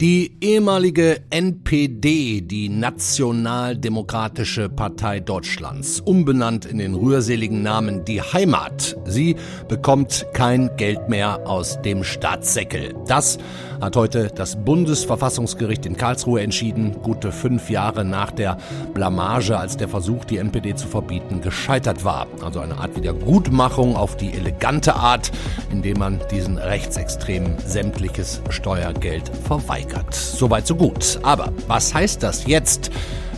Die ehemalige NPD, die Nationaldemokratische Partei Deutschlands, umbenannt in den rührseligen Namen Die Heimat, sie bekommt kein Geld mehr aus dem Staatssäckel. Das hat heute das Bundesverfassungsgericht in Karlsruhe entschieden, gute fünf Jahre nach der Blamage, als der Versuch, die NPD zu verbieten, gescheitert war. Also eine Art Wiedergutmachung auf die elegante Art, indem man diesen Rechtsextremen sämtliches Steuergeld verweigert. Soweit so gut. Aber was heißt das jetzt?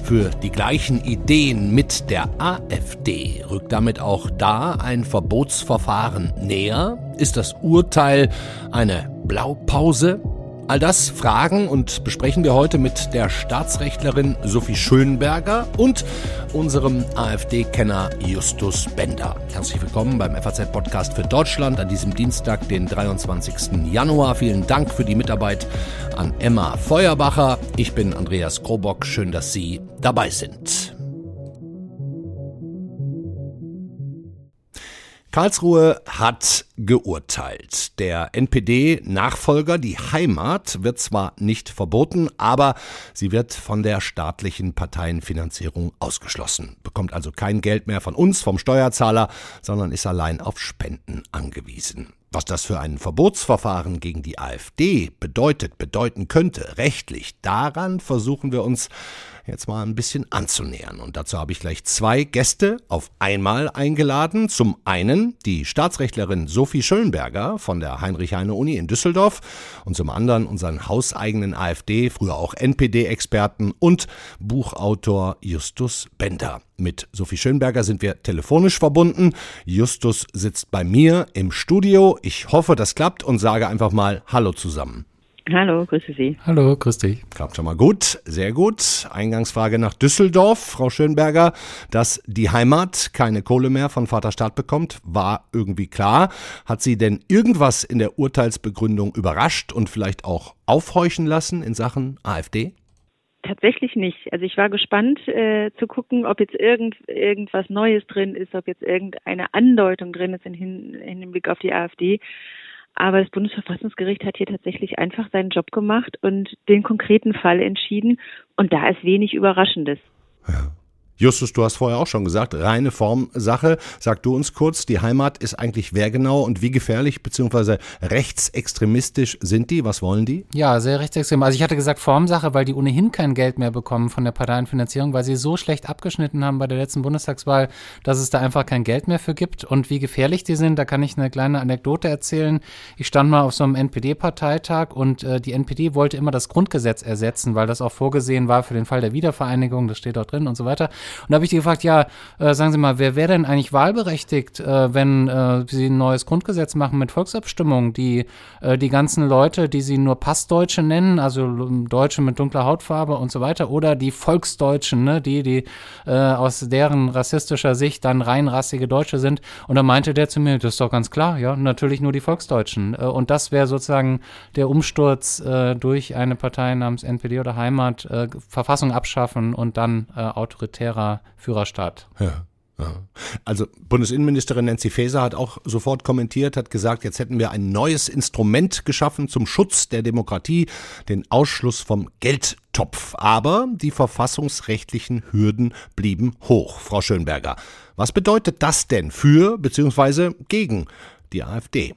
für die gleichen Ideen mit der AfD. Rückt damit auch da ein Verbotsverfahren näher? Ist das Urteil eine Blaupause? All das fragen und besprechen wir heute mit der Staatsrechtlerin Sophie Schönberger und unserem AfD-Kenner Justus Bender. Herzlich willkommen beim FAZ-Podcast für Deutschland an diesem Dienstag, den 23. Januar. Vielen Dank für die Mitarbeit an Emma Feuerbacher. Ich bin Andreas Krobock. Schön, dass Sie dabei sind. Karlsruhe hat geurteilt. Der NPD-Nachfolger, die Heimat, wird zwar nicht verboten, aber sie wird von der staatlichen Parteienfinanzierung ausgeschlossen, bekommt also kein Geld mehr von uns, vom Steuerzahler, sondern ist allein auf Spenden angewiesen. Was das für ein Verbotsverfahren gegen die AfD bedeutet, bedeuten könnte, rechtlich, daran versuchen wir uns jetzt mal ein bisschen anzunähern. Und dazu habe ich gleich zwei Gäste auf einmal eingeladen. Zum einen die Staatsrechtlerin Sophie Schönberger von der Heinrich-Heine-Uni in Düsseldorf und zum anderen unseren hauseigenen AfD, früher auch NPD-Experten und Buchautor Justus Bender. Mit Sophie Schönberger sind wir telefonisch verbunden. Justus sitzt bei mir im Studio. Ich hoffe, das klappt und sage einfach mal Hallo zusammen. Hallo, grüße Sie. Hallo, grüß dich. Klappt schon mal gut, sehr gut. Eingangsfrage nach Düsseldorf, Frau Schönberger. Dass die Heimat keine Kohle mehr von Vaterstaat bekommt, war irgendwie klar. Hat Sie denn irgendwas in der Urteilsbegründung überrascht und vielleicht auch aufhorchen lassen in Sachen AfD? Tatsächlich nicht. Also ich war gespannt äh, zu gucken, ob jetzt irgend, irgendwas Neues drin ist, ob jetzt irgendeine Andeutung drin ist in, in Hinblick auf die AfD. Aber das Bundesverfassungsgericht hat hier tatsächlich einfach seinen Job gemacht und den konkreten Fall entschieden. Und da ist wenig Überraschendes. Ja. Justus, du hast vorher auch schon gesagt, reine Formsache. Sag du uns kurz, die Heimat ist eigentlich wer genau und wie gefährlich bzw. rechtsextremistisch sind die? Was wollen die? Ja, sehr rechtsextrem. Also ich hatte gesagt Formsache, weil die ohnehin kein Geld mehr bekommen von der Parteienfinanzierung, weil sie so schlecht abgeschnitten haben bei der letzten Bundestagswahl, dass es da einfach kein Geld mehr für gibt. Und wie gefährlich die sind, da kann ich eine kleine Anekdote erzählen. Ich stand mal auf so einem NPD-Parteitag und äh, die NPD wollte immer das Grundgesetz ersetzen, weil das auch vorgesehen war für den Fall der Wiedervereinigung, das steht dort drin und so weiter. Und da habe ich die gefragt, ja, äh, sagen Sie mal, wer wäre denn eigentlich wahlberechtigt, äh, wenn äh, Sie ein neues Grundgesetz machen mit Volksabstimmung? Die, äh, die ganzen Leute, die Sie nur Passdeutsche nennen, also Deutsche mit dunkler Hautfarbe und so weiter, oder die Volksdeutschen, ne, die, die äh, aus deren rassistischer Sicht dann reinrassige Deutsche sind. Und da meinte der zu mir, das ist doch ganz klar, ja, natürlich nur die Volksdeutschen. Äh, und das wäre sozusagen der Umsturz durch eine Partei namens NPD oder Heimat, Verfassung abschaffen und dann autoritäre autoritärer Führerstaat. Ja. Also Bundesinnenministerin Nancy Faeser hat auch sofort kommentiert, hat gesagt, jetzt hätten wir ein neues Instrument geschaffen zum Schutz der Demokratie, den Ausschluss vom Geldtopf. Aber die verfassungsrechtlichen Hürden blieben hoch, Frau Schönberger. Was bedeutet das denn für bzw. gegen die AfD?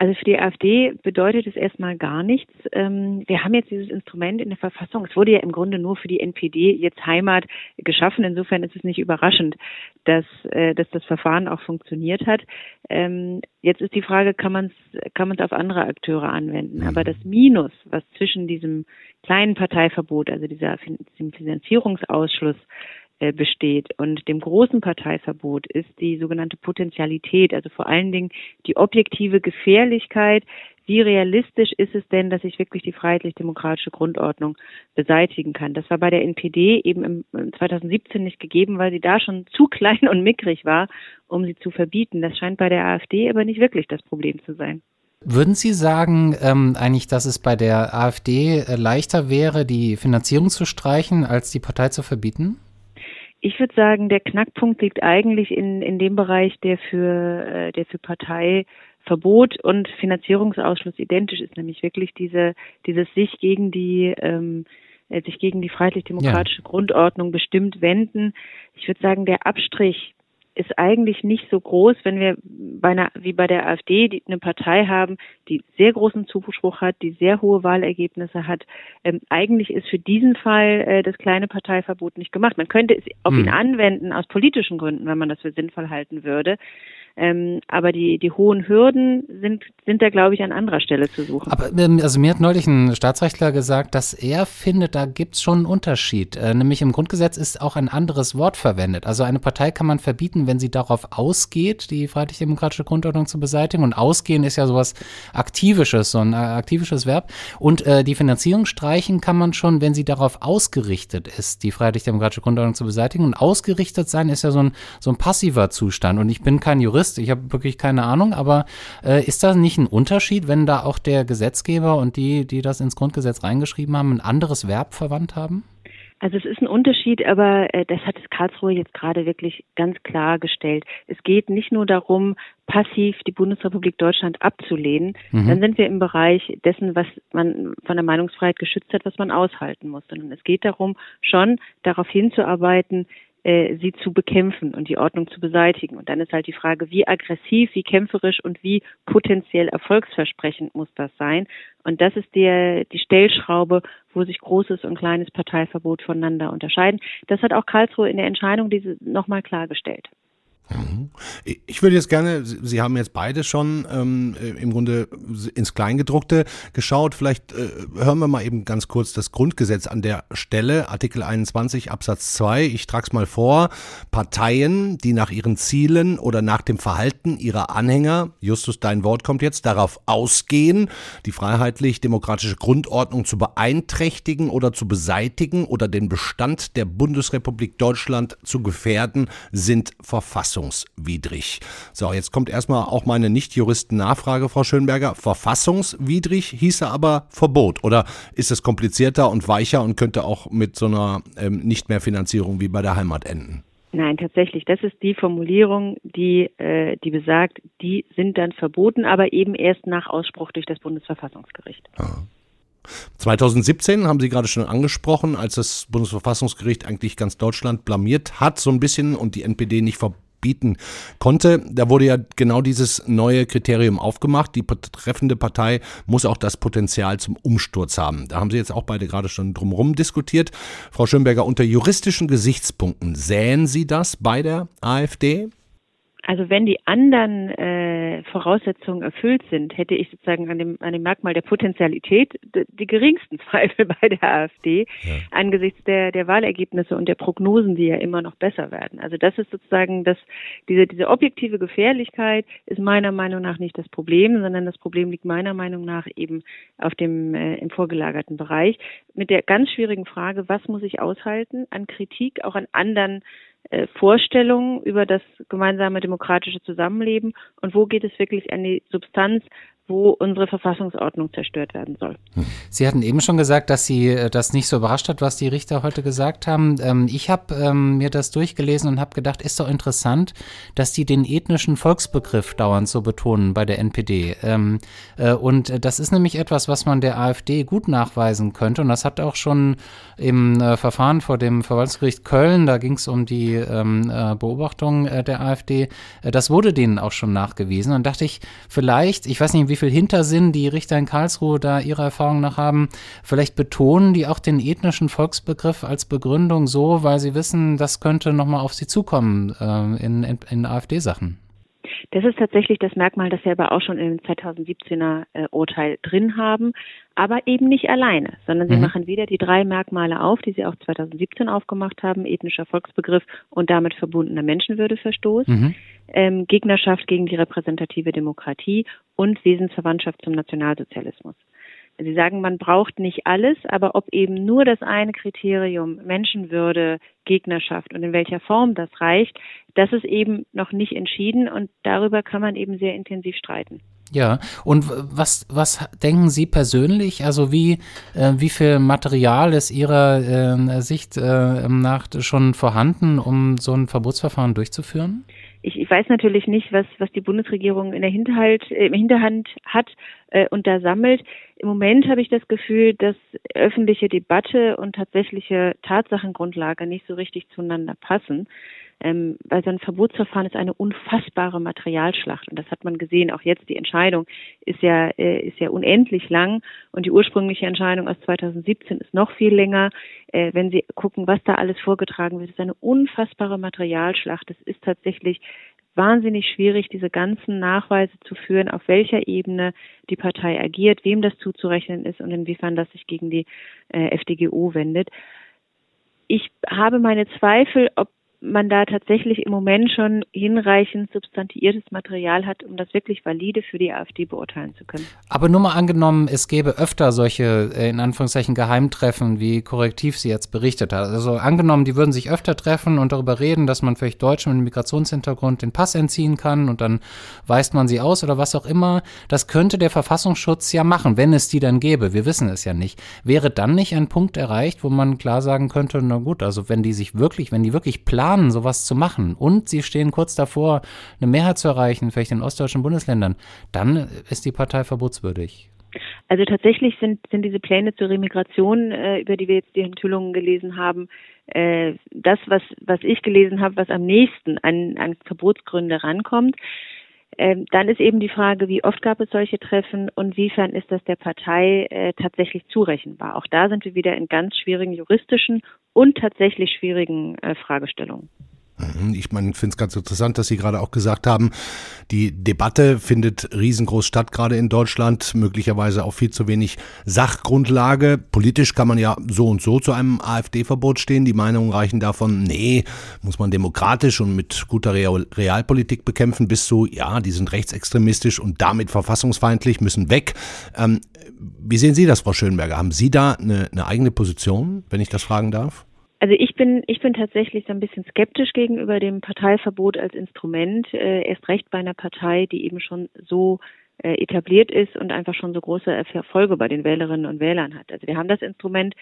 Also für die AfD bedeutet es erstmal gar nichts. Ähm, wir haben jetzt dieses Instrument in der Verfassung. Es wurde ja im Grunde nur für die NPD jetzt Heimat geschaffen. Insofern ist es nicht überraschend, dass, äh, dass das Verfahren auch funktioniert hat. Ähm, jetzt ist die Frage, kann man es kann man's auf andere Akteure anwenden? Aber das Minus, was zwischen diesem kleinen Parteiverbot, also dieser Finanzierungsausschluss, äh, besteht. Und dem großen Parteiverbot ist die sogenannte Potentialität, also vor allen Dingen die objektive Gefährlichkeit. Wie realistisch ist es denn, dass ich wirklich die freiheitlich-demokratische Grundordnung beseitigen kann? Das war bei der NPD eben im 2017 nicht gegeben, weil sie da schon zu klein und mickrig war, um sie zu verbieten. Das scheint bei der AfD aber nicht wirklich das Problem zu sein. Würden Sie sagen, ähm, eigentlich, dass es bei der AfD äh, leichter wäre, die Finanzierung zu streichen, als die Partei zu verbieten? Ich würde sagen, der Knackpunkt liegt eigentlich in, in dem Bereich, der für, äh, der für Partei Verbot und Finanzierungsausschluss identisch ist, nämlich wirklich diese, dieses sich gegen die ähm, äh, sich gegen die freiheitlich-demokratische ja. Grundordnung bestimmt wenden. Ich würde sagen, der Abstrich ist eigentlich nicht so groß, wenn wir bei einer, wie bei der AfD die, eine Partei haben, die sehr großen Zuspruch hat, die sehr hohe Wahlergebnisse hat. Ähm, eigentlich ist für diesen Fall äh, das kleine Parteiverbot nicht gemacht. Man könnte es auf hm. ihn anwenden aus politischen Gründen, wenn man das für sinnvoll halten würde. Ähm, aber die, die hohen Hürden sind, sind da, glaube ich, an anderer Stelle zu suchen. Aber ähm, also mir hat neulich ein Staatsrechtler gesagt, dass er findet, da gibt es schon einen Unterschied. Äh, nämlich im Grundgesetz ist auch ein anderes Wort verwendet. Also eine Partei kann man verbieten, wenn sie darauf ausgeht, die freiheitlich-demokratische Grundordnung zu beseitigen. Und ausgehen ist ja sowas Aktivisches, so ein äh, aktivisches Verb. Und äh, die Finanzierung streichen kann man schon, wenn sie darauf ausgerichtet ist, die freiheitlich-demokratische Grundordnung zu beseitigen. Und ausgerichtet sein ist ja so ein, so ein passiver Zustand. Und ich bin kein Jurist, Jurist, ich habe wirklich keine Ahnung, aber äh, ist da nicht ein Unterschied, wenn da auch der Gesetzgeber und die, die das ins Grundgesetz reingeschrieben haben, ein anderes Verb verwandt haben? Also es ist ein Unterschied, aber äh, das hat es Karlsruhe jetzt gerade wirklich ganz klar gestellt. Es geht nicht nur darum, passiv die Bundesrepublik Deutschland abzulehnen. Mhm. Dann sind wir im Bereich dessen, was man von der Meinungsfreiheit geschützt hat, was man aushalten muss. Sondern es geht darum, schon darauf hinzuarbeiten, äh, sie zu bekämpfen und die Ordnung zu beseitigen. Und dann ist halt die Frage, wie aggressiv, wie kämpferisch und wie potenziell erfolgsversprechend muss das sein. Und das ist der, die Stellschraube, wo sich großes und kleines Parteiverbot voneinander unterscheiden. Das hat auch Karlsruhe in der Entscheidung diese nochmal klargestellt. Mhm. Ich würde jetzt gerne, Sie haben jetzt beide schon ähm, äh, im Grunde ins Kleingedruckte geschaut. Vielleicht äh, hören wir mal eben ganz kurz das Grundgesetz an der Stelle, Artikel 21 Absatz 2. Ich trage es mal vor. Parteien, die nach ihren Zielen oder nach dem Verhalten ihrer Anhänger, Justus, dein Wort kommt jetzt, darauf ausgehen, die freiheitlich-demokratische Grundordnung zu beeinträchtigen oder zu beseitigen oder den Bestand der Bundesrepublik Deutschland zu gefährden, sind Verfassung verfassungswidrig. So, jetzt kommt erstmal auch meine Nicht-Juristen-Nachfrage, Frau Schönberger. Verfassungswidrig hieße aber Verbot. Oder ist es komplizierter und weicher und könnte auch mit so einer ähm, nicht mehr Finanzierung wie bei der Heimat enden? Nein, tatsächlich. Das ist die Formulierung, die, äh, die besagt, die sind dann verboten, aber eben erst nach Ausspruch durch das Bundesverfassungsgericht. Ah. 2017 haben Sie gerade schon angesprochen, als das Bundesverfassungsgericht eigentlich ganz Deutschland blamiert hat, so ein bisschen und die NPD nicht ver bieten konnte. Da wurde ja genau dieses neue Kriterium aufgemacht. Die betreffende Partei muss auch das Potenzial zum Umsturz haben. Da haben Sie jetzt auch beide gerade schon drumherum diskutiert. Frau Schönberger, unter juristischen Gesichtspunkten sähen Sie das bei der AfD? Also wenn die anderen äh, Voraussetzungen erfüllt sind, hätte ich sozusagen an dem, an dem Merkmal der Potentialität die geringsten Zweifel bei der AfD ja. angesichts der, der Wahlergebnisse und der Prognosen, die ja immer noch besser werden. Also das ist sozusagen das, diese, diese objektive Gefährlichkeit ist meiner Meinung nach nicht das Problem, sondern das Problem liegt meiner Meinung nach eben auf dem äh, im vorgelagerten Bereich mit der ganz schwierigen Frage, was muss ich aushalten an Kritik, auch an anderen Vorstellungen über das gemeinsame demokratische Zusammenleben und wo geht es wirklich an die Substanz, wo unsere Verfassungsordnung zerstört werden soll. Sie hatten eben schon gesagt, dass Sie äh, das nicht so überrascht hat, was die Richter heute gesagt haben. Ähm, ich habe ähm, mir das durchgelesen und habe gedacht, ist doch interessant, dass die den ethnischen Volksbegriff dauernd so betonen bei der NPD. Ähm, äh, und das ist nämlich etwas, was man der AfD gut nachweisen könnte. Und das hat auch schon im äh, Verfahren vor dem Verwaltungsgericht Köln, da ging es um die Beobachtung der AfD, das wurde denen auch schon nachgewiesen. Und dachte ich, vielleicht, ich weiß nicht, wie viel Hintersinn die Richter in Karlsruhe da ihrer Erfahrung nach haben. Vielleicht betonen die auch den ethnischen Volksbegriff als Begründung so, weil sie wissen, das könnte nochmal auf sie zukommen äh, in, in, in AfD-Sachen. Das ist tatsächlich das Merkmal, das wir aber auch schon im 2017er äh, Urteil drin haben, aber eben nicht alleine, sondern sie mhm. machen wieder die drei Merkmale auf, die sie auch 2017 aufgemacht haben, ethnischer Volksbegriff und damit verbundener Menschenwürdeverstoß, mhm. ähm, Gegnerschaft gegen die repräsentative Demokratie und Wesensverwandtschaft zum Nationalsozialismus. Sie sagen, man braucht nicht alles, aber ob eben nur das eine Kriterium Menschenwürde, Gegnerschaft und in welcher Form das reicht, das ist eben noch nicht entschieden und darüber kann man eben sehr intensiv streiten. Ja, und was, was denken Sie persönlich? Also wie, äh, wie viel Material ist Ihrer äh, Sicht äh, nach schon vorhanden, um so ein Verbotsverfahren durchzuführen? Ich, ich weiß natürlich nicht, was, was die Bundesregierung in der Hinterhalt, äh, Hinterhand hat äh, und da sammelt. Im Moment habe ich das Gefühl, dass öffentliche Debatte und tatsächliche Tatsachengrundlage nicht so richtig zueinander passen ähm, weil so ein Verbotsverfahren ist eine unfassbare Materialschlacht und das hat man gesehen. Auch jetzt die Entscheidung ist ja äh, ist ja unendlich lang und die ursprüngliche Entscheidung aus 2017 ist noch viel länger. Äh, wenn Sie gucken, was da alles vorgetragen wird, ist eine unfassbare Materialschlacht. Es ist tatsächlich wahnsinnig schwierig, diese ganzen Nachweise zu führen, auf welcher Ebene die Partei agiert, wem das zuzurechnen ist und inwiefern das sich gegen die äh, FDGO wendet. Ich habe meine Zweifel, ob man da tatsächlich im Moment schon hinreichend substantiiertes Material hat, um das wirklich valide für die AfD beurteilen zu können. Aber nur mal angenommen, es gäbe öfter solche, äh, in Anführungszeichen, Geheimtreffen, wie Korrektiv sie jetzt berichtet hat. Also angenommen, die würden sich öfter treffen und darüber reden, dass man vielleicht Deutschen mit Migrationshintergrund den Pass entziehen kann und dann weist man sie aus oder was auch immer. Das könnte der Verfassungsschutz ja machen, wenn es die dann gäbe. Wir wissen es ja nicht. Wäre dann nicht ein Punkt erreicht, wo man klar sagen könnte, na gut, also wenn die sich wirklich, wenn die wirklich planen, planen, sowas zu machen und sie stehen kurz davor, eine Mehrheit zu erreichen, vielleicht in ostdeutschen Bundesländern, dann ist die Partei verbotswürdig. Also tatsächlich sind, sind diese Pläne zur Remigration, äh, über die wir jetzt die Enthüllungen gelesen haben, äh, das, was, was ich gelesen habe, was am nächsten an, an Verbotsgründe rankommt. Ähm, dann ist eben die Frage, wie oft gab es solche Treffen und wiefern ist das der Partei äh, tatsächlich zurechenbar? Auch da sind wir wieder in ganz schwierigen juristischen und tatsächlich schwierigen äh, Fragestellungen. Mhm, ich meine, finde es ganz interessant, dass Sie gerade auch gesagt haben, die Debatte findet riesengroß statt, gerade in Deutschland, möglicherweise auch viel zu wenig Sachgrundlage. Politisch kann man ja so und so zu einem AfD-Verbot stehen. Die Meinungen reichen davon, nee, muss man demokratisch und mit guter Real Realpolitik bekämpfen, bis zu, ja, die sind rechtsextremistisch und damit verfassungsfeindlich, müssen weg. Ähm, wie sehen Sie das, Frau Schönberger? Haben Sie da eine, eine eigene Position, wenn ich das fragen darf? Also ich bin, ich bin tatsächlich so ein bisschen skeptisch gegenüber dem Parteiverbot als Instrument, äh, erst recht bei einer Partei, die eben schon so äh, etabliert ist und einfach schon so große Erfolge bei den Wählerinnen und Wählern hat. Also wir haben das Instrument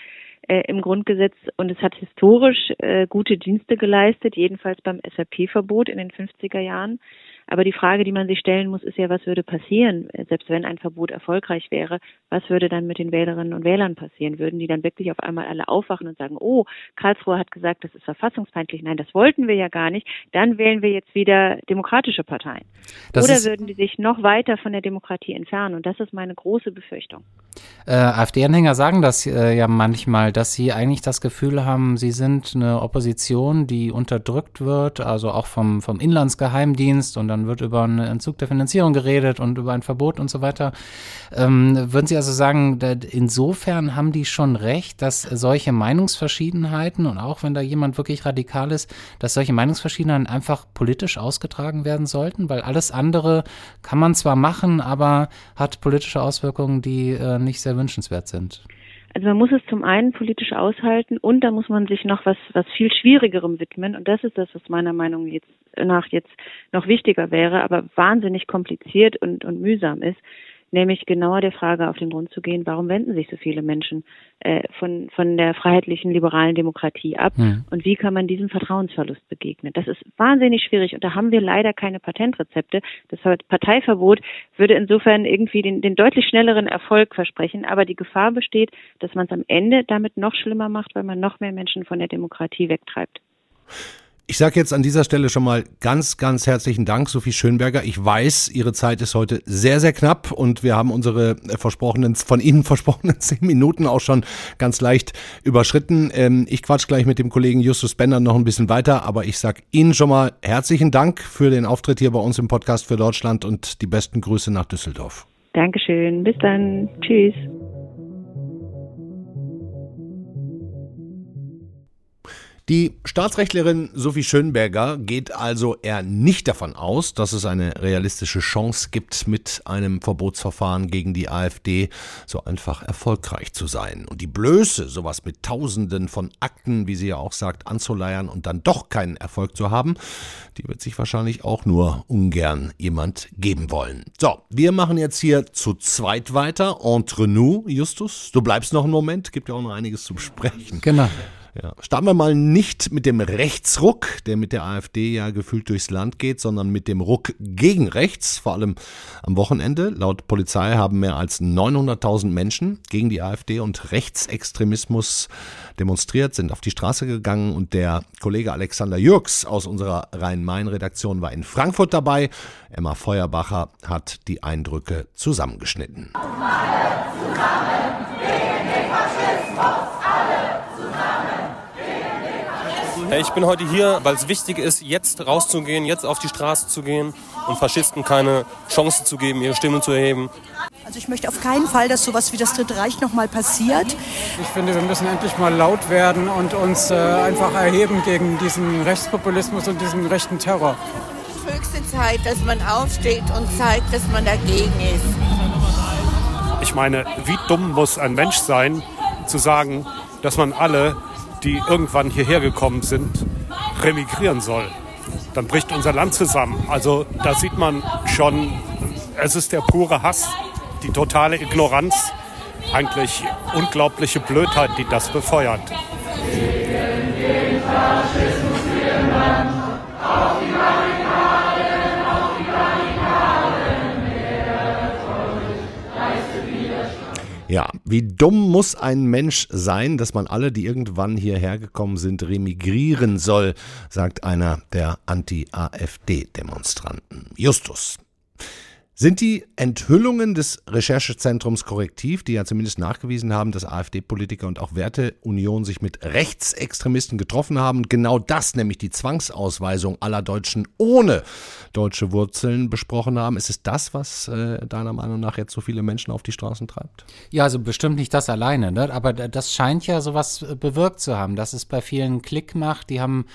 äh, im Grundgesetz und es hat historisch äh, gute Dienste geleistet, jedenfalls beim SAP-Verbot in den 50er Jahren. Aber die Frage, die man sich stellen muss, ist ja, was würde passieren, selbst wenn ein Verbot erfolgreich wäre? Was würde dann mit den Wählerinnen und Wählern passieren? Würden die dann wirklich auf einmal alle aufwachen und sagen, oh, Karlsruhe hat gesagt, das ist verfassungsfeindlich. Nein, das wollten wir ja gar nicht. Dann wählen wir jetzt wieder demokratische Parteien. Das Oder würden die sich noch weiter von der Demokratie entfernen? Und das ist meine große Befürchtung. Äh, AfD-Anhänger sagen das äh, ja manchmal, dass sie eigentlich das Gefühl haben, sie sind eine Opposition, die unterdrückt wird, also auch vom, vom Inlandsgeheimdienst und dann wird über einen Entzug der Finanzierung geredet und über ein Verbot und so weiter. Ähm, würden Sie also sagen, insofern haben die schon recht, dass solche Meinungsverschiedenheiten und auch wenn da jemand wirklich radikal ist, dass solche Meinungsverschiedenheiten einfach politisch ausgetragen werden sollten, weil alles andere kann man zwar machen, aber hat politische Auswirkungen, die äh, nicht sehr wünschenswert sind. Also man muss es zum einen politisch aushalten und da muss man sich noch was, was viel Schwierigerem widmen. Und das ist das, was meiner Meinung jetzt, nach jetzt noch wichtiger wäre, aber wahnsinnig kompliziert und, und mühsam ist nämlich genauer der Frage auf den Grund zu gehen, warum wenden sich so viele Menschen äh, von, von der freiheitlichen liberalen Demokratie ab mhm. und wie kann man diesem Vertrauensverlust begegnen. Das ist wahnsinnig schwierig und da haben wir leider keine Patentrezepte. Das Parteiverbot würde insofern irgendwie den, den deutlich schnelleren Erfolg versprechen, aber die Gefahr besteht, dass man es am Ende damit noch schlimmer macht, weil man noch mehr Menschen von der Demokratie wegtreibt. Ich sage jetzt an dieser Stelle schon mal ganz, ganz herzlichen Dank, Sophie Schönberger. Ich weiß, Ihre Zeit ist heute sehr, sehr knapp und wir haben unsere versprochenen, von Ihnen versprochenen zehn Minuten auch schon ganz leicht überschritten. Ähm, ich quatsch gleich mit dem Kollegen Justus Bender noch ein bisschen weiter, aber ich sage Ihnen schon mal herzlichen Dank für den Auftritt hier bei uns im Podcast für Deutschland und die besten Grüße nach Düsseldorf. Dankeschön. Bis dann. Tschüss. Die Staatsrechtlerin Sophie Schönberger geht also eher nicht davon aus, dass es eine realistische Chance gibt, mit einem Verbotsverfahren gegen die AfD so einfach erfolgreich zu sein. Und die Blöße, sowas mit Tausenden von Akten, wie sie ja auch sagt, anzuleiern und dann doch keinen Erfolg zu haben, die wird sich wahrscheinlich auch nur ungern jemand geben wollen. So, wir machen jetzt hier zu zweit weiter. Entre nous, Justus, du bleibst noch einen Moment, gibt ja auch noch einiges zu besprechen. Genau. Ja. Starten wir mal nicht mit dem Rechtsruck, der mit der AfD ja gefühlt durchs Land geht, sondern mit dem Ruck gegen rechts, vor allem am Wochenende. Laut Polizei haben mehr als 900.000 Menschen gegen die AfD und Rechtsextremismus demonstriert, sind auf die Straße gegangen und der Kollege Alexander Jürgs aus unserer Rhein-Main-Redaktion war in Frankfurt dabei. Emma Feuerbacher hat die Eindrücke zusammengeschnitten. Alle zusammen gegen den Faschismus, alle zusammen. Ich bin heute hier, weil es wichtig ist, jetzt rauszugehen, jetzt auf die Straße zu gehen und Faschisten keine Chance zu geben, ihre Stimme zu erheben. Also ich möchte auf keinen Fall, dass sowas wie das Dritte Reich nochmal passiert. Ich finde, wir müssen endlich mal laut werden und uns äh, einfach erheben gegen diesen Rechtspopulismus und diesen rechten Terror. Es ist höchste Zeit, dass man aufsteht und zeigt, dass man dagegen ist. Ich meine, wie dumm muss ein Mensch sein, zu sagen, dass man alle, die irgendwann hierher gekommen sind, remigrieren soll. Dann bricht unser Land zusammen. Also da sieht man schon, es ist der pure Hass die totale Ignoranz, eigentlich unglaubliche Blödheit, die das befeuert. Ja, wie dumm muss ein Mensch sein, dass man alle, die irgendwann hierher gekommen sind, remigrieren soll, sagt einer der Anti-AfD-Demonstranten. Justus. Sind die Enthüllungen des Recherchezentrums Korrektiv, die ja zumindest nachgewiesen haben, dass AfD-Politiker und auch Werteunion sich mit Rechtsextremisten getroffen haben, genau das, nämlich die Zwangsausweisung aller Deutschen ohne deutsche Wurzeln besprochen haben? Ist es das, was äh, deiner Meinung nach jetzt so viele Menschen auf die Straßen treibt? Ja, also bestimmt nicht das alleine, ne? aber das scheint ja sowas bewirkt zu haben, dass es bei vielen Klick macht. Die haben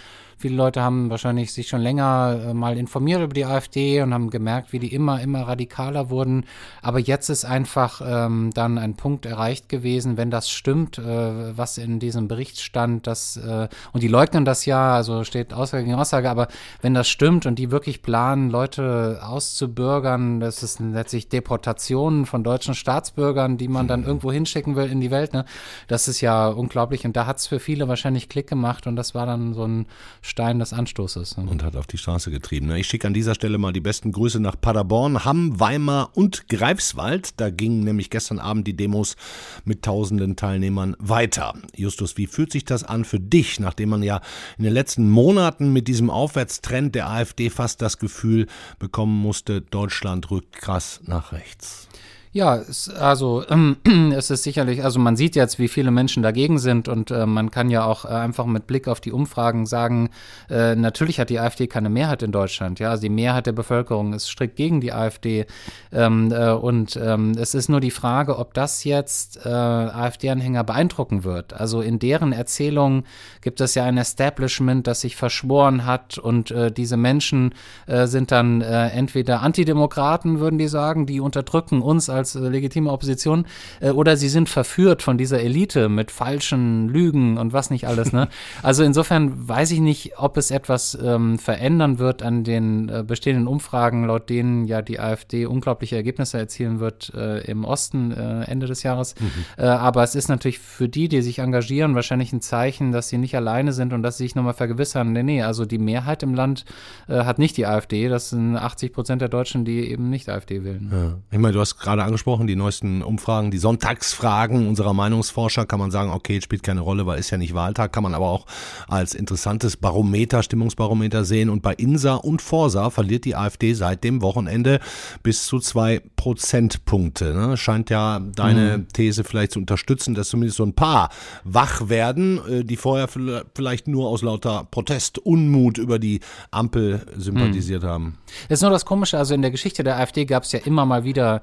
Viele Leute haben wahrscheinlich sich schon länger äh, mal informiert über die AfD und haben gemerkt, wie die immer, immer radikaler wurden. Aber jetzt ist einfach ähm, dann ein Punkt erreicht gewesen, wenn das stimmt, äh, was in diesem Bericht stand, dass, äh, und die leugnen das ja, also steht Aussage gegen Aussage, aber wenn das stimmt und die wirklich planen, Leute auszubürgern, das ist letztlich Deportationen von deutschen Staatsbürgern, die man dann irgendwo hinschicken will in die Welt, ne? Das ist ja unglaublich und da hat es für viele wahrscheinlich Klick gemacht und das war dann so ein Stein des Anstoßes. Ne? Und hat auf die Straße getrieben. Ich schicke an dieser Stelle mal die besten Grüße nach Paderborn, Hamm, Weimar und Greifswald. Da gingen nämlich gestern Abend die Demos mit tausenden Teilnehmern weiter. Justus, wie fühlt sich das an für dich, nachdem man ja in den letzten Monaten mit diesem Aufwärtstrend der AfD fast das Gefühl bekommen musste, Deutschland rückt krass nach rechts? Ja, es, also ähm, es ist sicherlich, also man sieht jetzt, wie viele Menschen dagegen sind und äh, man kann ja auch äh, einfach mit Blick auf die Umfragen sagen, äh, natürlich hat die AfD keine Mehrheit in Deutschland. Ja, also die Mehrheit der Bevölkerung ist strikt gegen die AfD ähm, äh, und ähm, es ist nur die Frage, ob das jetzt äh, AfD-Anhänger beeindrucken wird. Also in deren Erzählung gibt es ja ein Establishment, das sich verschworen hat und äh, diese Menschen sind dann entweder Antidemokraten, würden die sagen, die unterdrücken uns als als äh, legitime Opposition, äh, oder sie sind verführt von dieser Elite mit falschen Lügen und was nicht alles. Ne? Also insofern weiß ich nicht, ob es etwas ähm, verändern wird an den äh, bestehenden Umfragen, laut denen ja die AfD unglaubliche Ergebnisse erzielen wird äh, im Osten äh, Ende des Jahres. Mhm. Äh, aber es ist natürlich für die, die sich engagieren, wahrscheinlich ein Zeichen, dass sie nicht alleine sind und dass sie sich nochmal vergewissern, nee, nee, also die Mehrheit im Land hat nicht die AfD. Das sind 80 Prozent der Deutschen, die eben nicht AfD wählen. Ja. Ich meine, du hast gerade angesprochen, die neuesten Umfragen, die Sonntagsfragen unserer Meinungsforscher, kann man sagen, okay, spielt keine Rolle, weil ist ja nicht Wahltag, kann man aber auch als interessantes Barometer, Stimmungsbarometer sehen. Und bei INSA und Forsa verliert die AfD seit dem Wochenende bis zu zwei Prozentpunkte. Ne? Scheint ja deine mhm. These vielleicht zu unterstützen, dass zumindest so ein paar wach werden, äh, die vorher vielleicht nur aus lauter Protest, Unmut über die Ampel sympathisiert mhm. haben. Das ist nur das Komische, also in der Geschichte der AfD gab es ja immer mal wieder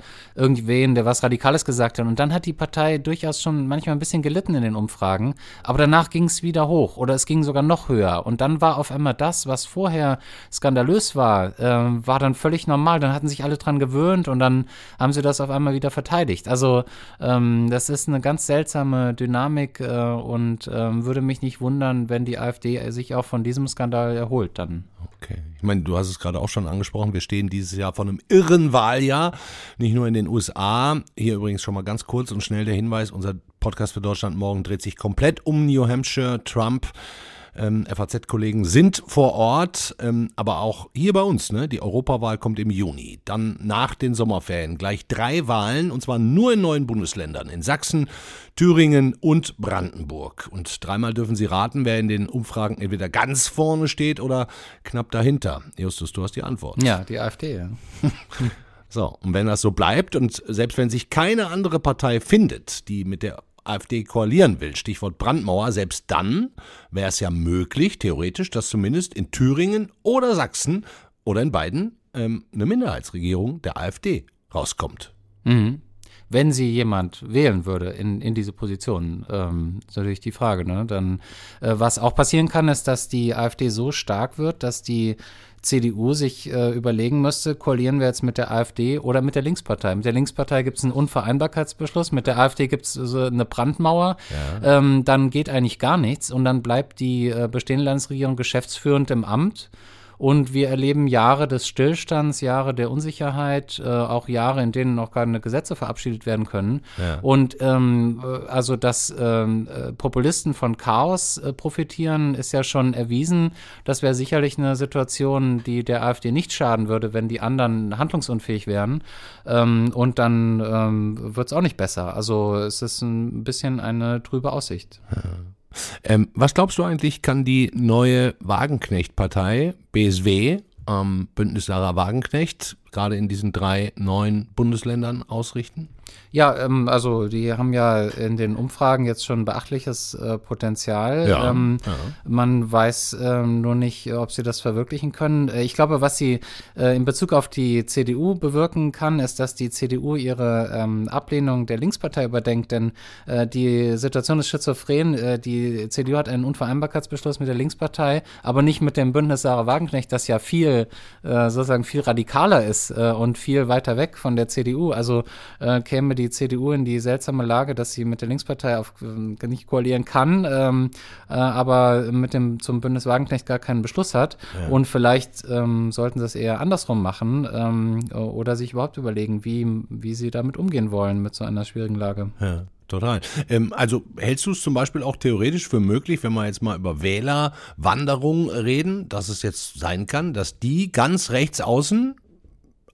irgendwen, der was Radikales gesagt hat. Und dann hat die Partei durchaus schon manchmal ein bisschen gelitten in den Umfragen. Aber danach ging es wieder hoch oder es ging sogar noch höher. Und dann war auf einmal das, was vorher skandalös war, äh, war dann völlig normal. Dann hatten sich alle dran gewöhnt und dann haben sie das auf einmal wieder verteidigt. Also ähm, das ist eine ganz seltsame Dynamik äh, und äh, würde mich nicht wundern, wenn die AfD sich auch von diesem Skandal erholt dann. Okay. Ich meine, du hast es gerade auch schon angesprochen, wir stehen dieses Jahr vor einem irren Wahljahr, nicht nur in den USA, USA. Hier übrigens schon mal ganz kurz und schnell der Hinweis, unser Podcast für Deutschland morgen dreht sich komplett um New Hampshire, Trump. Ähm, FAZ-Kollegen sind vor Ort, ähm, aber auch hier bei uns, ne? Die Europawahl kommt im Juni. Dann nach den Sommerferien gleich drei Wahlen und zwar nur in neuen Bundesländern. In Sachsen, Thüringen und Brandenburg. Und dreimal dürfen Sie raten, wer in den Umfragen entweder ganz vorne steht oder knapp dahinter. Justus, du hast die Antwort. Ja, die AfD. Ja. So, und wenn das so bleibt und selbst wenn sich keine andere Partei findet, die mit der AfD koalieren will, Stichwort Brandmauer, selbst dann wäre es ja möglich, theoretisch, dass zumindest in Thüringen oder Sachsen oder in beiden ähm, eine Minderheitsregierung der AfD rauskommt. Mhm. Wenn sie jemand wählen würde in, in diese Position, ähm, ist natürlich die Frage. Ne? Dann, äh, was auch passieren kann, ist, dass die AfD so stark wird, dass die CDU sich äh, überlegen müsste, koalieren wir jetzt mit der AfD oder mit der Linkspartei. Mit der Linkspartei gibt es einen Unvereinbarkeitsbeschluss, mit der AfD gibt es so eine Brandmauer. Ja. Ähm, dann geht eigentlich gar nichts und dann bleibt die äh, bestehende Landesregierung geschäftsführend im Amt. Und wir erleben Jahre des Stillstands, Jahre der Unsicherheit, äh, auch Jahre, in denen noch keine Gesetze verabschiedet werden können. Ja. Und ähm, äh, also, dass ähm, äh, Populisten von Chaos äh, profitieren, ist ja schon erwiesen. Das wäre sicherlich eine Situation, die der AfD nicht schaden würde, wenn die anderen handlungsunfähig wären. Ähm, und dann ähm, wird es auch nicht besser. Also es ist ein bisschen eine trübe Aussicht. Ja. Ähm, was glaubst du eigentlich, kann die neue Wagenknecht-Partei, BSW, ähm, Bündnis Sarah Wagenknecht, gerade in diesen drei neuen Bundesländern ausrichten? Ja, ähm, also die haben ja in den Umfragen jetzt schon beachtliches äh, Potenzial. Ja, ähm, ja. Man weiß ähm, nur nicht, ob sie das verwirklichen können. Äh, ich glaube, was sie äh, in Bezug auf die CDU bewirken kann, ist, dass die CDU ihre ähm, Ablehnung der Linkspartei überdenkt. Denn äh, die Situation ist schizophren. Äh, die CDU hat einen Unvereinbarkeitsbeschluss mit der Linkspartei, aber nicht mit dem Bündnis Sarah Wagenknecht, das ja viel, äh, sozusagen viel radikaler ist und viel weiter weg von der CDU. Also käme die CDU in die seltsame Lage, dass sie mit der Linkspartei auf, äh, nicht koalieren kann, ähm, äh, aber mit dem zum Bündnis Wagenknecht gar keinen Beschluss hat. Ja. Und vielleicht ähm, sollten sie es eher andersrum machen ähm, oder sich überhaupt überlegen, wie, wie sie damit umgehen wollen mit so einer schwierigen Lage. Ja. Total. Ähm, also hältst du es zum Beispiel auch theoretisch für möglich, wenn wir jetzt mal über Wählerwanderung reden, dass es jetzt sein kann, dass die ganz rechts außen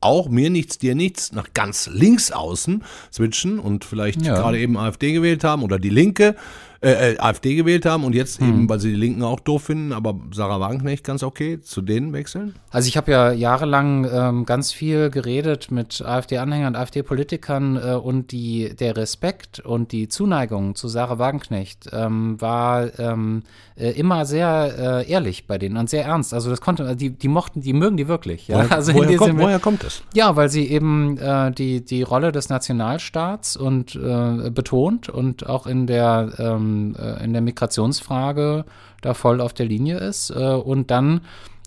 auch mir nichts, dir nichts nach ganz links außen switchen und vielleicht ja. gerade eben AfD gewählt haben oder die Linke äh, äh AfD gewählt haben und jetzt hm. eben, weil sie die Linken auch doof finden, aber Sarah Wagenknecht ganz okay, zu denen wechseln? Also ich habe ja jahrelang ähm, ganz viel geredet mit AfD-Anhängern AfD-Politikern äh, und die, der Respekt und die Zuneigung zu Sarah Wagenknecht ähm, war ähm, äh, immer sehr äh, ehrlich bei denen und sehr ernst. Also das konnte, die, die mochten, die mögen die wirklich. Ja? Woher, also woher, kommt, woher kommt das? Ja, weil sie eben äh, die, die Rolle des Nationalstaats und äh, betont und auch in der ähm, äh, in der Migrationsfrage da voll auf der Linie ist äh, und dann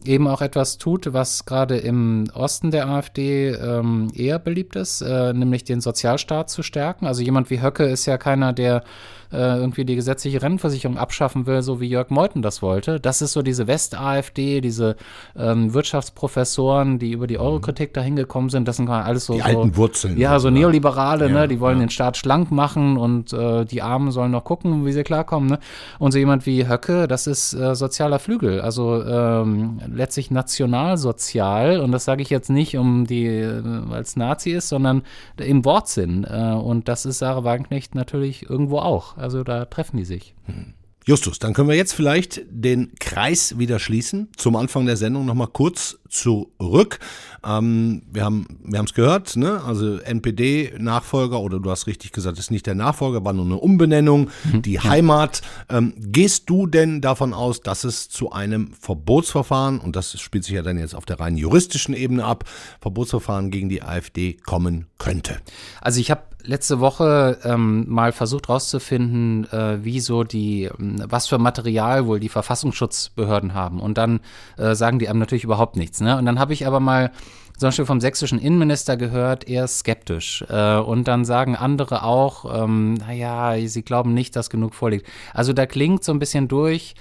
eben auch etwas tut, was gerade im Osten der AfD ähm, eher beliebt ist, äh, nämlich den Sozialstaat zu stärken. Also jemand wie Höcke ist ja keiner, der äh, irgendwie die gesetzliche Rentenversicherung abschaffen will, so wie Jörg Meuthen das wollte. Das ist so diese West-AfD, diese ähm, Wirtschaftsprofessoren, die über die Eurokritik dahin gekommen sind. Das sind alles so. Die so, alten Wurzeln. Ja, so Neoliberale, ja, ne? Die wollen ja. den Staat schlank machen und äh, die Armen sollen noch gucken, wie sie klarkommen. Ne? Und so jemand wie Höcke, das ist äh, sozialer Flügel, also ähm, letztlich nationalsozial. Und das sage ich jetzt nicht, um die äh, als Nazi ist, sondern im Wortsinn. Äh, und das ist Sarah Wagenknecht natürlich irgendwo auch. Also da treffen die sich. Hm. Justus, dann können wir jetzt vielleicht den Kreis wieder schließen. Zum Anfang der Sendung nochmal kurz zurück. Ähm, wir haben wir es gehört, ne? also NPD-Nachfolger, oder du hast richtig gesagt, ist nicht der Nachfolger, war nur eine Umbenennung, mhm. die Heimat. Ähm, gehst du denn davon aus, dass es zu einem Verbotsverfahren, und das spielt sich ja dann jetzt auf der rein juristischen Ebene ab, Verbotsverfahren gegen die AfD kommen könnte? Also ich habe letzte Woche ähm, mal versucht herauszufinden, äh, wie so die, ähm, was für Material wohl die Verfassungsschutzbehörden haben. Und dann äh, sagen die einem natürlich überhaupt nichts. Ne? Und dann habe ich aber mal zum Beispiel vom sächsischen Innenminister gehört, eher skeptisch. Äh, und dann sagen andere auch, ähm, naja, sie glauben nicht, dass genug vorliegt. Also da klingt so ein bisschen durch,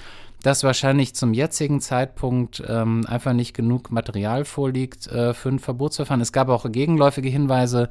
dass wahrscheinlich zum jetzigen Zeitpunkt ähm, einfach nicht genug Material vorliegt äh, für ein Verbotsverfahren. Es gab auch gegenläufige Hinweise,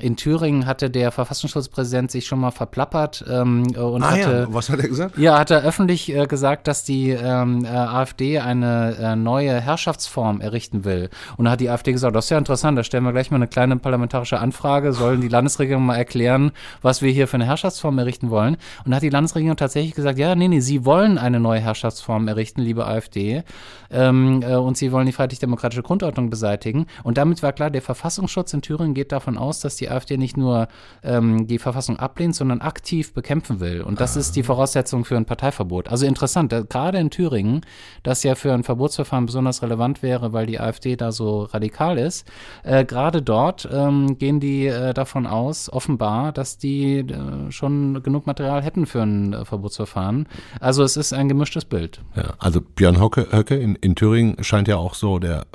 in Thüringen hatte der Verfassungsschutzpräsident sich schon mal verplappert ähm, und Ah hatte. ja, was hat er gesagt? Ja, hat er öffentlich äh, gesagt, dass die ähm, äh, AfD eine äh, neue Herrschaftsform errichten will. Und da hat die AfD gesagt, das ist ja interessant, da stellen wir gleich mal eine kleine parlamentarische Anfrage, sollen die Landesregierung mal erklären, was wir hier für eine Herrschaftsform errichten wollen. Und da hat die Landesregierung tatsächlich gesagt, ja, nee, nee, sie wollen eine neue Herrschaftsform errichten, liebe AfD. Ähm, äh, und sie wollen die freiheitlich-demokratische Grundordnung beseitigen. Und damit war klar, der Verfassungsschutz in Thüringen geht davon aus, dass die AfD nicht nur ähm, die Verfassung ablehnt, sondern aktiv bekämpfen will. Und das ist die Voraussetzung für ein Parteiverbot. Also interessant, da, gerade in Thüringen, das ja für ein Verbotsverfahren besonders relevant wäre, weil die AfD da so radikal ist, äh, gerade dort ähm, gehen die äh, davon aus, offenbar, dass die äh, schon genug Material hätten für ein äh, Verbotsverfahren. Also es ist ein gemischtes Bild. Ja, also Björn Höcke, Höcke in, in Thüringen scheint ja auch so der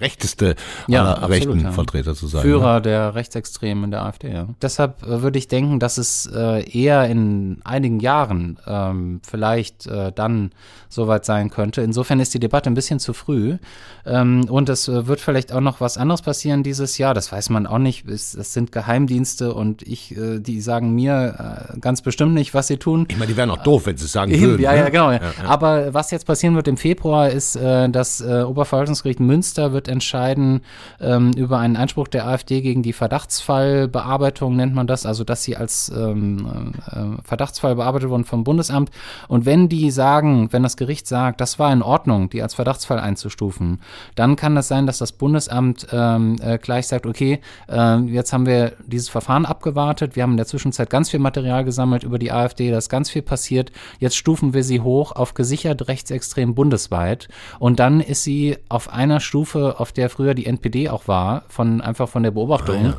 rechteste Ja, aller rechten ja. Vertreter zu sein. Führer ne? der Rechtsextremen in der AfD, ja. Deshalb äh, würde ich denken, dass es äh, eher in einigen Jahren ähm, vielleicht äh, dann soweit sein könnte. Insofern ist die Debatte ein bisschen zu früh. Ähm, und es äh, wird vielleicht auch noch was anderes passieren dieses Jahr. Das weiß man auch nicht. Es, es sind Geheimdienste und ich, die sagen mir ganz bestimmt nicht, was sie tun. Ich meine, die wären auch doof, wenn sie es sagen Eben, würden. ja, ne? ja, genau. Aber was jetzt passieren wird im Februar ist, das Oberverwaltungsgericht Münster wird entscheiden ähm, über einen Einspruch der AfD gegen die Verdachtsfallbearbeitung, nennt man das, also dass sie als ähm, äh, Verdachtsfall bearbeitet wurden vom Bundesamt. Und wenn die sagen, wenn das Gericht sagt, das war in Ordnung, die als Verdachtsfall einzustufen, dann kann das sein, dass das Bundesamt ähm, äh, gleich sagt, okay, äh, jetzt haben wir dieses Verfahren abgewartet, wir haben in der Zwischenzeit ganz viel Material gesammelt über die AfD, da ist ganz viel passiert, jetzt stufen wir sie hoch auf gesichert rechtsextrem bundesweit. Und dann ist sie auf einer Stufe, auf der früher die NPD auch war, von einfach von der Beobachtung.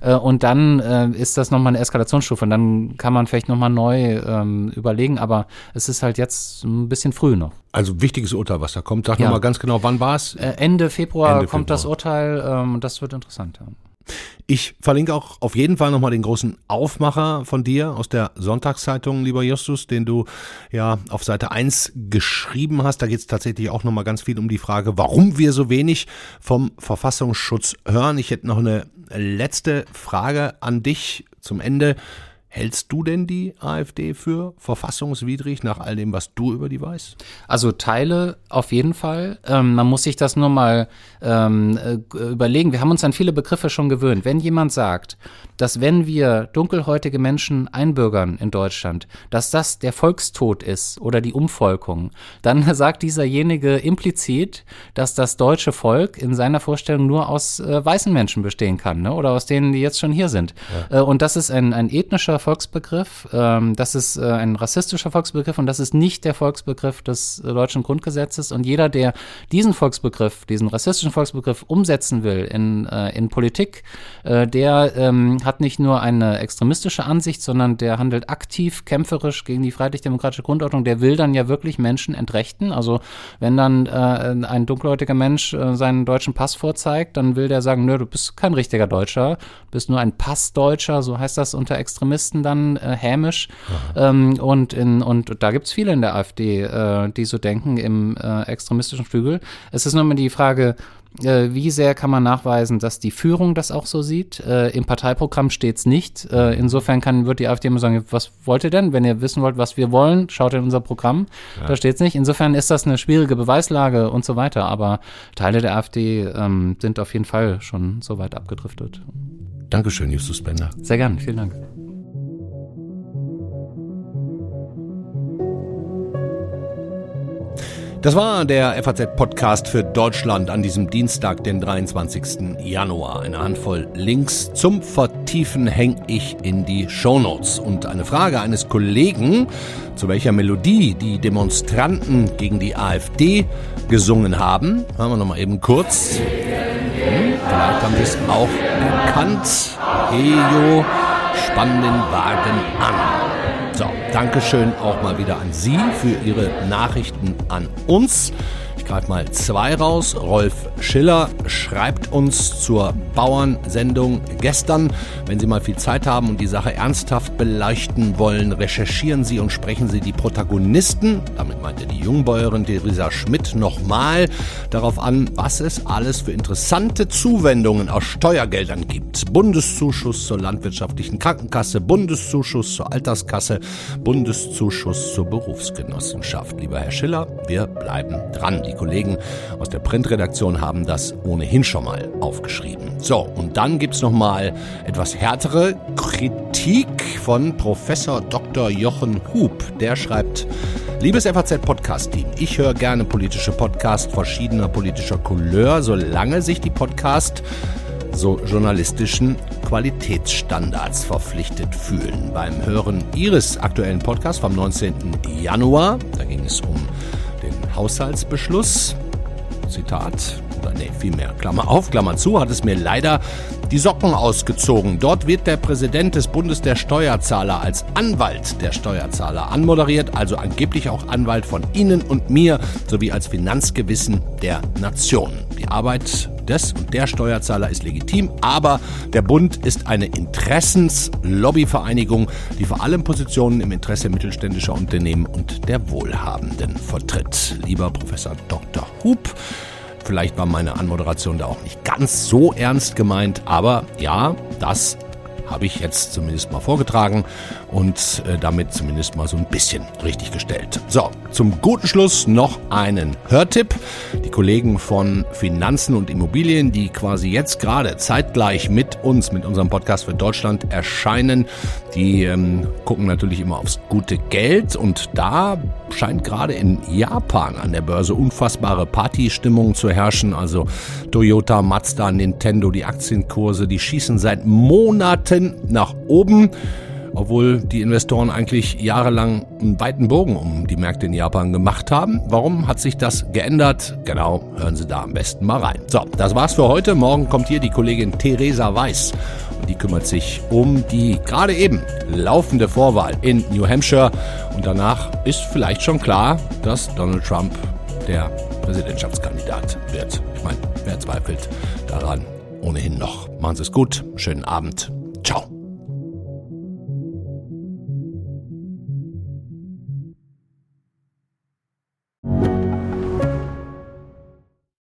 Äh, Und dann äh, ist das nochmal eine Eskalationsstufe und dann kann man vielleicht nochmal neu ähm, überlegen, aber es ist halt jetzt ein bisschen früh noch. Also wichtiges Urteil, was da kommt. Sag Ja. noch mal ganz genau, wann war es? Äh, Ende Februar Ende kommt das Februar. Urteil ähm, und das wird interessant. Ja. Ich verlinke auch auf jeden Fall nochmal den großen Aufmacher von dir aus der Sonntagszeitung, lieber Justus, den du ja auf Seite 1 geschrieben hast. Da geht es tatsächlich auch nochmal ganz viel um die Frage, warum wir so wenig vom Verfassungsschutz hören. Ich hätte noch eine letzte Frage an dich zum Ende. Hältst du denn die AfD für verfassungswidrig nach all dem, was du über die weißt? Also Teile auf jeden Fall. Ähm, man muss sich das nur mal ähm, äh, überlegen. Wir haben uns an viele Begriffe schon gewöhnt. Wenn jemand sagt, dass wenn wir dunkelhäutige Menschen einbürgern in Deutschland, dass das der Volkstod ist oder die Umvolkung, dann sagt dieserjenige implizit, dass das deutsche Volk in seiner Vorstellung nur aus äh, weißen Menschen bestehen kann ne? oder aus denen, die jetzt schon hier sind. Äh, und das ist ein, ein ethnischer Volksbegriff, ähm, das ist äh, ein rassistischer Volksbegriff und das ist nicht der Volksbegriff des äh, deutschen Grundgesetzes. Und jeder, der diesen Volksbegriff, diesen rassistischen Volksbegriff umsetzen will in, äh, in Politik, äh, der ähm, hat nicht nur eine extremistische Ansicht, sondern der handelt aktiv, kämpferisch gegen die freiheitlich-demokratische Grundordnung. Der will dann ja wirklich Menschen entrechten. Also wenn dann äh, ein dunkelhäutiger Mensch äh, seinen deutschen Pass vorzeigt, dann will der sagen, nö, du bist kein richtiger Deutscher, bist nur ein Passdeutscher, so heißt das unter Extremisten dann äh, hämisch. Ähm, und, in, und da gibt es viele in der AfD, äh, die so denken im äh, extremistischen Flügel. Es ist nur immer die Frage, äh, wie sehr kann man nachweisen, dass die Führung das auch so sieht? Äh, Im Parteiprogramm steht es nicht. Äh, insofern kann, wird die AfD immer sagen, was wollt ihr denn? Wenn ihr wissen wollt, was wir wollen, schaut in unser Programm. Da steht es nicht. Insofern ist das eine schwierige Beweislage und so weiter. Aber Teile der AfD ähm, sind auf jeden Fall schon so weit abgedriftet. Dankeschön, Justus Bender. Sehr gern, vielen Dank. Das war der FAZ-Podcast für Deutschland an diesem Dienstag, den 23. Januar. Eine Handvoll Links zum Vertiefen hänge ich in die Shownotes. Und eine Frage eines Kollegen, zu welcher Melodie die Demonstranten gegen die AfD gesungen haben, hören wir nochmal eben kurz. Hm, vielleicht haben Sie es auch erkannt. Ejo, spann den Wagen an. Dankeschön auch mal wieder an Sie für Ihre Nachrichten an uns. Ich greife mal zwei raus. Rolf Schiller schreibt uns zur Bauernsendung gestern. Wenn Sie mal viel Zeit haben und die Sache ernsthaft beleuchten wollen, recherchieren Sie und sprechen Sie die Protagonisten, damit meint er die Jungbäuerin Theresa Schmidt, nochmal darauf an, was es alles für interessante Zuwendungen aus Steuergeldern gibt. Bundeszuschuss zur landwirtschaftlichen Krankenkasse, Bundeszuschuss zur Alterskasse, Bundeszuschuss zur Berufsgenossenschaft. Lieber Herr Schiller, wir bleiben dran. Die Kollegen aus der Printredaktion haben das ohnehin schon mal aufgeschrieben. So, und dann gibt's noch mal etwas härtere Kritik von Professor Dr. Jochen Hub. Der schreibt, Liebes FAZ-Podcast-Team, ich höre gerne politische Podcasts verschiedener politischer Couleur, solange sich die Podcast so journalistischen Qualitätsstandards verpflichtet fühlen. Beim Hören Ihres aktuellen Podcasts vom 19. Januar, da ging es um Haushaltsbeschluss, Zitat, oder nee, vielmehr, Klammer auf, Klammer zu, hat es mir leider die Socken ausgezogen. Dort wird der Präsident des Bundes der Steuerzahler als Anwalt der Steuerzahler anmoderiert, also angeblich auch Anwalt von Ihnen und mir, sowie als Finanzgewissen der Nation. Die Arbeit des und der Steuerzahler ist legitim, aber der Bund ist eine Interessenslobbyvereinigung, die vor allem Positionen im Interesse mittelständischer Unternehmen und der Wohlhabenden vertritt. Lieber Professor Dr. Hub, Vielleicht war meine Anmoderation da auch nicht ganz so ernst gemeint, aber ja, das habe ich jetzt zumindest mal vorgetragen und äh, damit zumindest mal so ein bisschen richtig gestellt. So, zum guten Schluss noch einen Hörtipp. Die Kollegen von Finanzen und Immobilien, die quasi jetzt gerade zeitgleich mit uns, mit unserem Podcast für Deutschland erscheinen, die ähm, gucken natürlich immer aufs gute Geld und da scheint gerade in Japan an der Börse unfassbare Partystimmung zu herrschen. Also Toyota, Mazda, Nintendo, die Aktienkurse, die schießen seit Monaten nach oben obwohl die Investoren eigentlich jahrelang einen weiten Bogen um die Märkte in Japan gemacht haben. Warum hat sich das geändert? Genau, hören Sie da am besten mal rein. So, das war's für heute. Morgen kommt hier die Kollegin Theresa Weiß und die kümmert sich um die gerade eben laufende Vorwahl in New Hampshire und danach ist vielleicht schon klar, dass Donald Trump der Präsidentschaftskandidat wird. Ich meine, wer zweifelt daran ohnehin noch. Machen Sie es gut, schönen Abend. Ciao.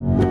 you.